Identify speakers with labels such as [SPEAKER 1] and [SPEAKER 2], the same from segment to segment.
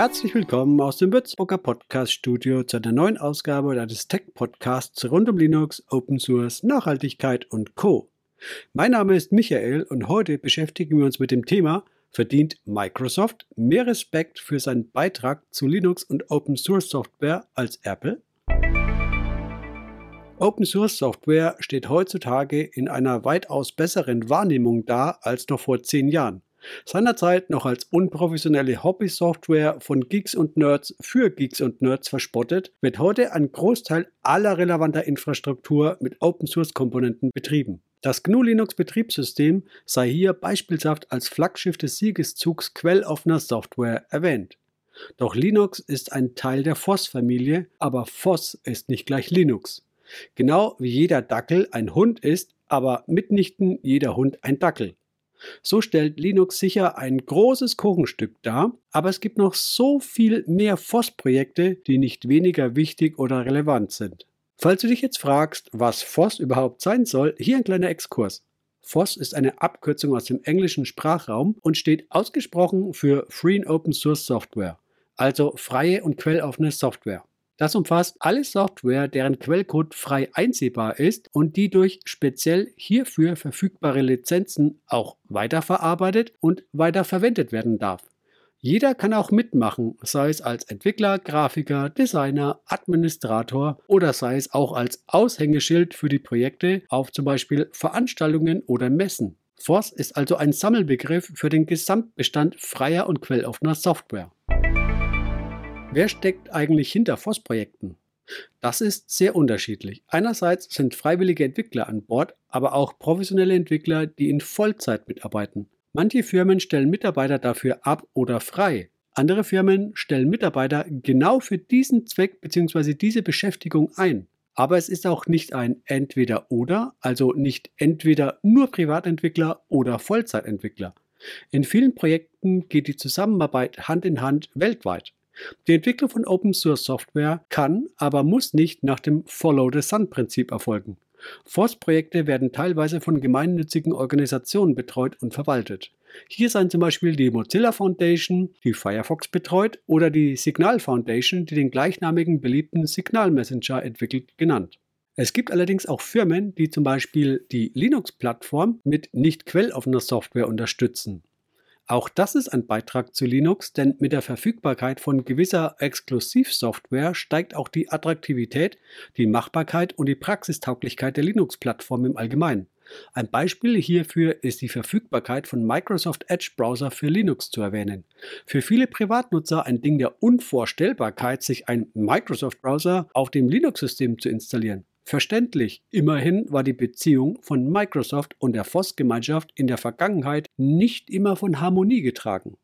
[SPEAKER 1] Herzlich willkommen aus dem Würzburger Podcast Studio zu einer neuen Ausgabe des Tech Podcasts rund um Linux, Open Source, Nachhaltigkeit und Co. Mein Name ist Michael und heute beschäftigen wir uns mit dem Thema Verdient Microsoft mehr Respekt für seinen Beitrag zu Linux und Open Source Software als Apple? Open Source Software steht heutzutage in einer weitaus besseren Wahrnehmung da als noch vor zehn Jahren. Seinerzeit noch als unprofessionelle Hobby-Software von Geeks und Nerds für Geeks und Nerds verspottet, wird heute ein Großteil aller relevanter Infrastruktur mit Open Source Komponenten betrieben. Das GNU Linux Betriebssystem sei hier beispielhaft als Flaggschiff des Siegeszugs quelloffener Software erwähnt. Doch Linux ist ein Teil der FOSS-Familie, aber FOSS ist nicht gleich Linux. Genau wie jeder Dackel ein Hund ist, aber mitnichten jeder Hund ein Dackel. So stellt Linux sicher ein großes Kuchenstück dar, aber es gibt noch so viel mehr FOSS-Projekte, die nicht weniger wichtig oder relevant sind. Falls du dich jetzt fragst, was FOSS überhaupt sein soll, hier ein kleiner Exkurs. FOSS ist eine Abkürzung aus dem englischen Sprachraum und steht ausgesprochen für Free and Open Source Software, also freie und quelloffene Software. Das umfasst alle Software, deren Quellcode frei einsehbar ist und die durch speziell hierfür verfügbare Lizenzen auch weiterverarbeitet und weiterverwendet werden darf. Jeder kann auch mitmachen, sei es als Entwickler, Grafiker, Designer, Administrator oder sei es auch als Aushängeschild für die Projekte auf zum Beispiel Veranstaltungen oder Messen. FOSS ist also ein Sammelbegriff für den Gesamtbestand freier und quelloffener Software. Wer steckt eigentlich hinter FOSS-Projekten? Das ist sehr unterschiedlich. Einerseits sind freiwillige Entwickler an Bord, aber auch professionelle Entwickler, die in Vollzeit mitarbeiten. Manche Firmen stellen Mitarbeiter dafür ab oder frei. Andere Firmen stellen Mitarbeiter genau für diesen Zweck bzw. diese Beschäftigung ein. Aber es ist auch nicht ein Entweder-Oder, also nicht entweder nur Privatentwickler oder Vollzeitentwickler. In vielen Projekten geht die Zusammenarbeit Hand in Hand weltweit. Die Entwicklung von Open Source Software kann, aber muss nicht nach dem Follow the Sun Prinzip erfolgen. FOSS-Projekte werden teilweise von gemeinnützigen Organisationen betreut und verwaltet. Hier seien zum Beispiel die Mozilla Foundation, die Firefox betreut oder die Signal Foundation, die den gleichnamigen beliebten Signal Messenger entwickelt, genannt. Es gibt allerdings auch Firmen, die zum Beispiel die Linux-Plattform mit nicht quelloffener Software unterstützen. Auch das ist ein Beitrag zu Linux, denn mit der Verfügbarkeit von gewisser Exklusivsoftware steigt auch die Attraktivität, die Machbarkeit und die Praxistauglichkeit der Linux-Plattform im Allgemeinen. Ein Beispiel hierfür ist die Verfügbarkeit von Microsoft Edge Browser für Linux zu erwähnen. Für viele Privatnutzer ein Ding der Unvorstellbarkeit, sich einen Microsoft Browser auf dem Linux-System zu installieren. Verständlich, immerhin war die Beziehung von Microsoft und der Voss-Gemeinschaft in der Vergangenheit nicht immer von Harmonie getragen.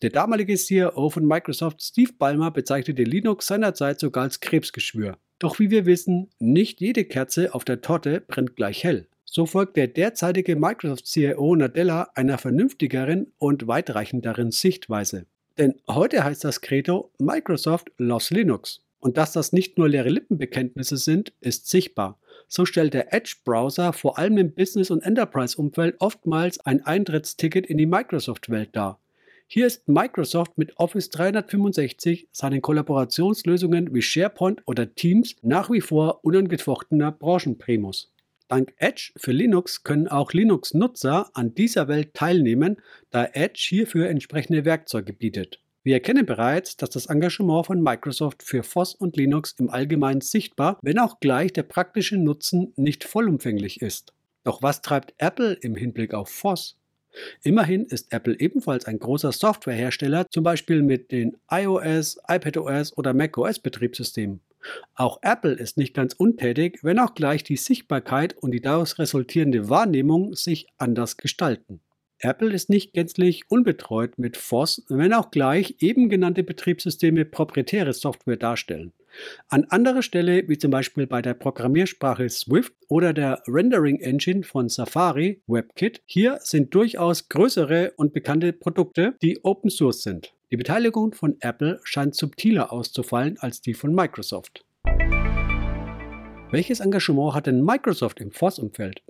[SPEAKER 1] Der damalige CEO von Microsoft, Steve Ballmer, bezeichnete Linux seinerzeit sogar als Krebsgeschwür. Doch wie wir wissen, nicht jede Kerze auf der Torte brennt gleich hell. So folgt der derzeitige Microsoft-CIO Nadella einer vernünftigeren und weitreichenderen Sichtweise. Denn heute heißt das Credo Microsoft loves Linux. Und dass das nicht nur leere Lippenbekenntnisse sind, ist sichtbar. So stellt der Edge-Browser vor allem im Business- und Enterprise-Umfeld oftmals ein Eintrittsticket in die Microsoft-Welt dar. Hier ist Microsoft mit Office 365 seinen Kollaborationslösungen wie SharePoint oder Teams nach wie vor unangefochtener Branchenprimus. Dank Edge für Linux können auch Linux-Nutzer an dieser Welt teilnehmen, da Edge hierfür entsprechende Werkzeuge bietet. Wir erkennen bereits, dass das Engagement von Microsoft für FOSS und Linux im Allgemeinen sichtbar, wenn auch gleich der praktische Nutzen nicht vollumfänglich ist. Doch was treibt Apple im Hinblick auf FOSS? Immerhin ist Apple ebenfalls ein großer Softwarehersteller, zum Beispiel mit den iOS, iPadOS oder macOS Betriebssystemen. Auch Apple ist nicht ganz untätig, wenn auch gleich die Sichtbarkeit und die daraus resultierende Wahrnehmung sich anders gestalten. Apple ist nicht gänzlich unbetreut mit FOSS, wenn auch gleich eben genannte Betriebssysteme proprietäre Software darstellen. An anderer Stelle, wie zum Beispiel bei der Programmiersprache Swift oder der Rendering Engine von Safari, WebKit, hier sind durchaus größere und bekannte Produkte, die Open Source sind. Die Beteiligung von Apple scheint subtiler auszufallen als die von Microsoft. Welches Engagement hat denn Microsoft im FOSS-Umfeld?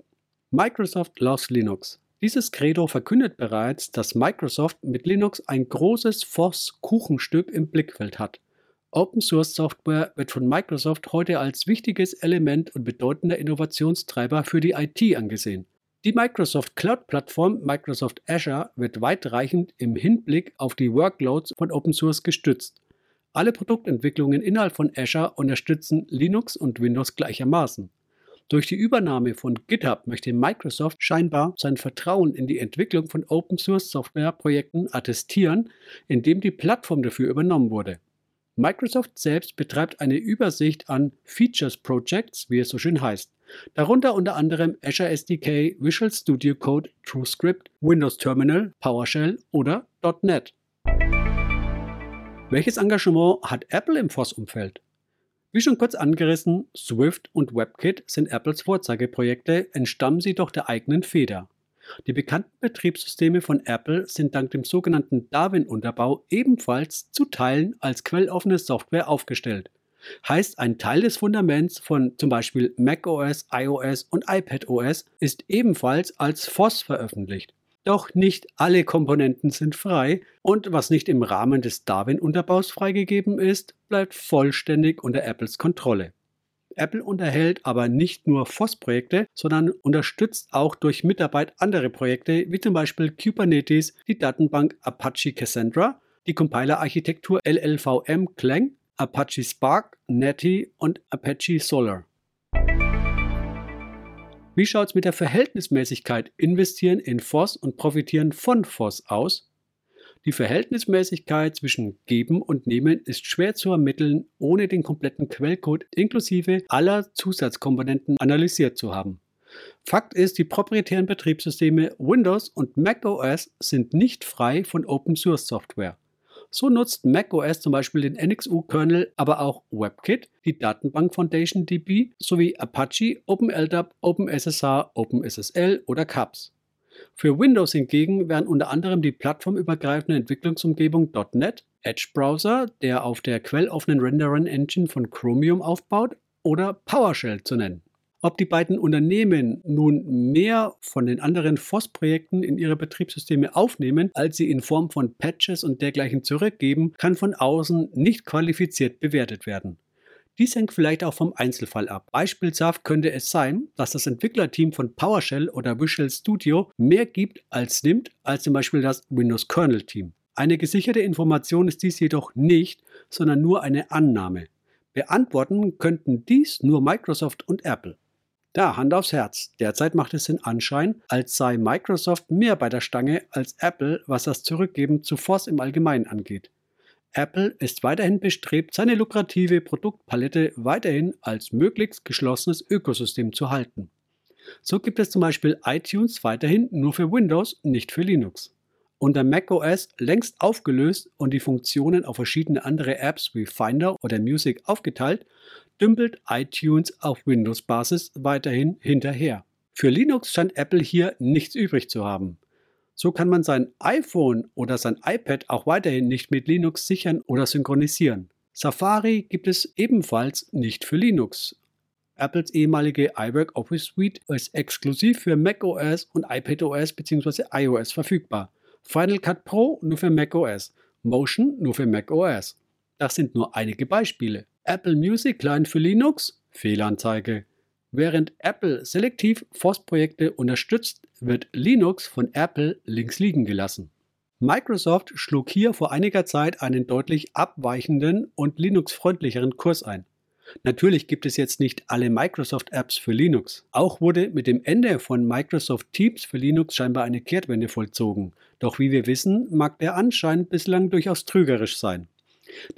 [SPEAKER 1] Microsoft loves Linux. Dieses Credo verkündet bereits, dass Microsoft mit Linux ein großes FOSS-Kuchenstück im Blickfeld hat. Open Source Software wird von Microsoft heute als wichtiges Element und bedeutender Innovationstreiber für die IT angesehen. Die Microsoft Cloud-Plattform Microsoft Azure wird weitreichend im Hinblick auf die Workloads von Open Source gestützt. Alle Produktentwicklungen innerhalb von Azure unterstützen Linux und Windows gleichermaßen. Durch die Übernahme von GitHub möchte Microsoft scheinbar sein Vertrauen in die Entwicklung von Open Source Software Projekten attestieren, indem die Plattform dafür übernommen wurde. Microsoft selbst betreibt eine Übersicht an Features Projects, wie es so schön heißt. Darunter unter anderem Azure SDK, Visual Studio Code, TrueScript, Windows Terminal, PowerShell oder .NET. Welches Engagement hat Apple im FOSS-Umfeld? Wie schon kurz angerissen, Swift und WebKit sind Apples Vorzeigeprojekte, entstammen sie doch der eigenen Feder. Die bekannten Betriebssysteme von Apple sind dank dem sogenannten Darwin-Unterbau ebenfalls zu Teilen als quelloffene Software aufgestellt. Heißt, ein Teil des Fundaments von zum Beispiel macOS, iOS und iPadOS ist ebenfalls als FOSS veröffentlicht. Doch nicht alle Komponenten sind frei und was nicht im Rahmen des Darwin-Unterbaus freigegeben ist, bleibt vollständig unter Apples Kontrolle. Apple unterhält aber nicht nur FOSS-Projekte, sondern unterstützt auch durch Mitarbeit andere Projekte, wie zum Beispiel Kubernetes, die Datenbank Apache Cassandra, die Compiler-Architektur LLVM Clang, Apache Spark, Netty und Apache Solar. Wie schaut es mit der Verhältnismäßigkeit Investieren in FOSS und Profitieren von FOSS aus? Die Verhältnismäßigkeit zwischen Geben und Nehmen ist schwer zu ermitteln, ohne den kompletten Quellcode inklusive aller Zusatzkomponenten analysiert zu haben. Fakt ist, die proprietären Betriebssysteme Windows und macOS sind nicht frei von Open Source Software. So nutzt macOS zum Beispiel den NXU-Kernel, aber auch WebKit, die Datenbank Foundation DB sowie Apache, OpenLDAP, OpenSSH, OpenSSL oder CAPS. Für Windows hingegen werden unter anderem die plattformübergreifende Entwicklungsumgebung .NET, Edge Browser, der auf der quelloffenen Rendering Engine von Chromium aufbaut, oder PowerShell zu nennen. Ob die beiden Unternehmen nun mehr von den anderen FOSS-Projekten in ihre Betriebssysteme aufnehmen, als sie in Form von Patches und dergleichen zurückgeben, kann von außen nicht qualifiziert bewertet werden. Dies hängt vielleicht auch vom Einzelfall ab. Beispielshaft könnte es sein, dass das Entwicklerteam von PowerShell oder Visual Studio mehr gibt als nimmt, als zum Beispiel das Windows Kernel Team. Eine gesicherte Information ist dies jedoch nicht, sondern nur eine Annahme. Beantworten könnten dies nur Microsoft und Apple. Da, Hand aufs Herz. Derzeit macht es den Anschein, als sei Microsoft mehr bei der Stange als Apple, was das Zurückgeben zu Force im Allgemeinen angeht. Apple ist weiterhin bestrebt, seine lukrative Produktpalette weiterhin als möglichst geschlossenes Ökosystem zu halten. So gibt es zum Beispiel iTunes weiterhin nur für Windows, nicht für Linux. Unter macOS längst aufgelöst und die Funktionen auf verschiedene andere Apps wie Finder oder Music aufgeteilt, dümpelt iTunes auf Windows-Basis weiterhin hinterher. Für Linux scheint Apple hier nichts übrig zu haben. So kann man sein iPhone oder sein iPad auch weiterhin nicht mit Linux sichern oder synchronisieren. Safari gibt es ebenfalls nicht für Linux. Apples ehemalige iWork Office Suite ist exklusiv für macOS und iPadOS bzw. iOS verfügbar. Final Cut Pro nur für macOS, Motion nur für macOS. Das sind nur einige Beispiele. Apple Music Client für Linux? Fehlanzeige. Während Apple selektiv FOSS-Projekte unterstützt, wird Linux von Apple links liegen gelassen. Microsoft schlug hier vor einiger Zeit einen deutlich abweichenden und Linux-freundlicheren Kurs ein. Natürlich gibt es jetzt nicht alle Microsoft-Apps für Linux. Auch wurde mit dem Ende von Microsoft Teams für Linux scheinbar eine Kehrtwende vollzogen. Doch wie wir wissen, mag der Anschein bislang durchaus trügerisch sein.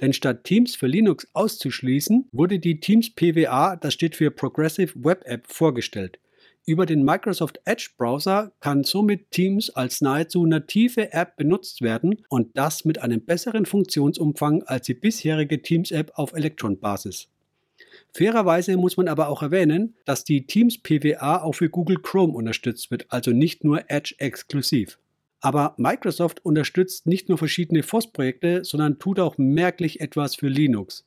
[SPEAKER 1] Denn statt Teams für Linux auszuschließen, wurde die Teams PWA, das steht für Progressive Web App, vorgestellt. Über den Microsoft Edge Browser kann somit Teams als nahezu native App benutzt werden und das mit einem besseren Funktionsumfang als die bisherige Teams App auf Electron-Basis. Fairerweise muss man aber auch erwähnen, dass die Teams PWA auch für Google Chrome unterstützt wird, also nicht nur Edge exklusiv. Aber Microsoft unterstützt nicht nur verschiedene FOSS-Projekte, sondern tut auch merklich etwas für Linux.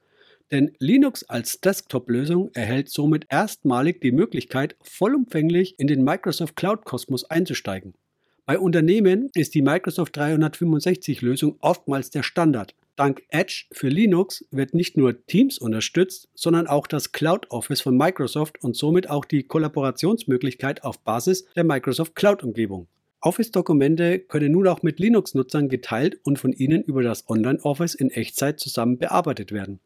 [SPEAKER 1] Denn Linux als Desktop-Lösung erhält somit erstmalig die Möglichkeit, vollumfänglich in den Microsoft Cloud-Kosmos einzusteigen. Bei Unternehmen ist die Microsoft 365-Lösung oftmals der Standard. Dank Edge für Linux wird nicht nur Teams unterstützt, sondern auch das Cloud Office von Microsoft und somit auch die Kollaborationsmöglichkeit auf Basis der Microsoft Cloud-Umgebung. Office-Dokumente können nun auch mit Linux-Nutzern geteilt und von ihnen über das Online-Office in Echtzeit zusammen bearbeitet werden.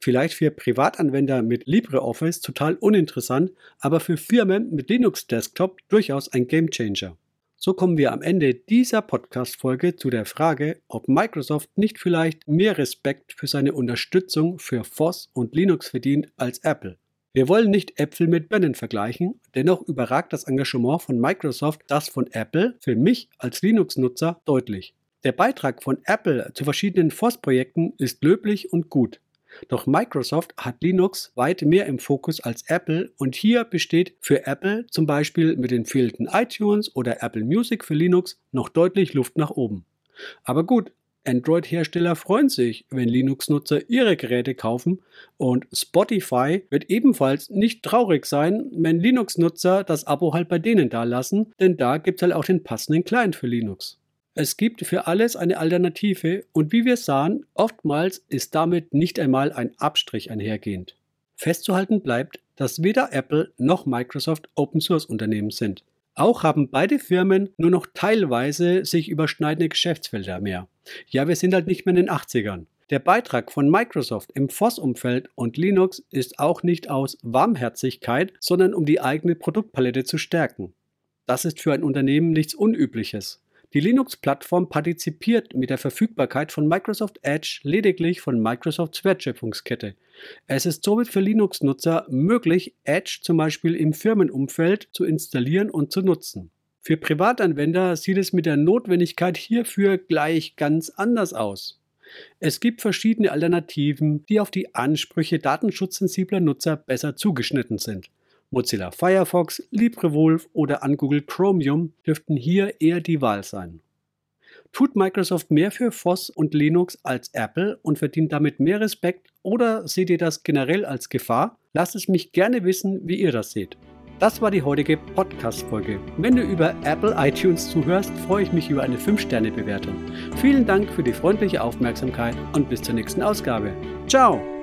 [SPEAKER 1] Vielleicht für Privatanwender mit LibreOffice total uninteressant, aber für Firmen mit Linux Desktop durchaus ein Gamechanger. So kommen wir am Ende dieser Podcast-Folge zu der Frage, ob Microsoft nicht vielleicht mehr Respekt für seine Unterstützung für FOSS und Linux verdient als Apple. Wir wollen nicht Äpfel mit Birnen vergleichen, dennoch überragt das Engagement von Microsoft das von Apple für mich als Linux-Nutzer deutlich. Der Beitrag von Apple zu verschiedenen FOSS-Projekten ist löblich und gut. Doch Microsoft hat Linux weit mehr im Fokus als Apple und hier besteht für Apple zum Beispiel mit den fehlenden iTunes oder Apple Music für Linux noch deutlich Luft nach oben. Aber gut, Android-Hersteller freuen sich, wenn Linux-Nutzer ihre Geräte kaufen und Spotify wird ebenfalls nicht traurig sein, wenn Linux-Nutzer das Abo halt bei denen da lassen, denn da gibt es halt auch den passenden Client für Linux. Es gibt für alles eine Alternative und wie wir sahen, oftmals ist damit nicht einmal ein Abstrich einhergehend. Festzuhalten bleibt, dass weder Apple noch Microsoft Open Source Unternehmen sind. Auch haben beide Firmen nur noch teilweise sich überschneidende Geschäftsfelder mehr. Ja, wir sind halt nicht mehr in den 80ern. Der Beitrag von Microsoft im FOSS-Umfeld und Linux ist auch nicht aus Warmherzigkeit, sondern um die eigene Produktpalette zu stärken. Das ist für ein Unternehmen nichts Unübliches. Die Linux-Plattform partizipiert mit der Verfügbarkeit von Microsoft Edge lediglich von Microsofts Wertschöpfungskette. Es ist somit für Linux-Nutzer möglich, Edge zum Beispiel im Firmenumfeld zu installieren und zu nutzen. Für Privatanwender sieht es mit der Notwendigkeit hierfür gleich ganz anders aus. Es gibt verschiedene Alternativen, die auf die Ansprüche datenschutzsensibler Nutzer besser zugeschnitten sind. Mozilla Firefox, LibreWolf oder an Google Chromium dürften hier eher die Wahl sein. Tut Microsoft mehr für FOSS und Linux als Apple und verdient damit mehr Respekt oder seht ihr das generell als Gefahr? Lasst es mich gerne wissen, wie ihr das seht. Das war die heutige Podcast-Folge. Wenn du über Apple iTunes zuhörst, freue ich mich über eine 5-Sterne-Bewertung. Vielen Dank für die freundliche Aufmerksamkeit und bis zur nächsten Ausgabe. Ciao!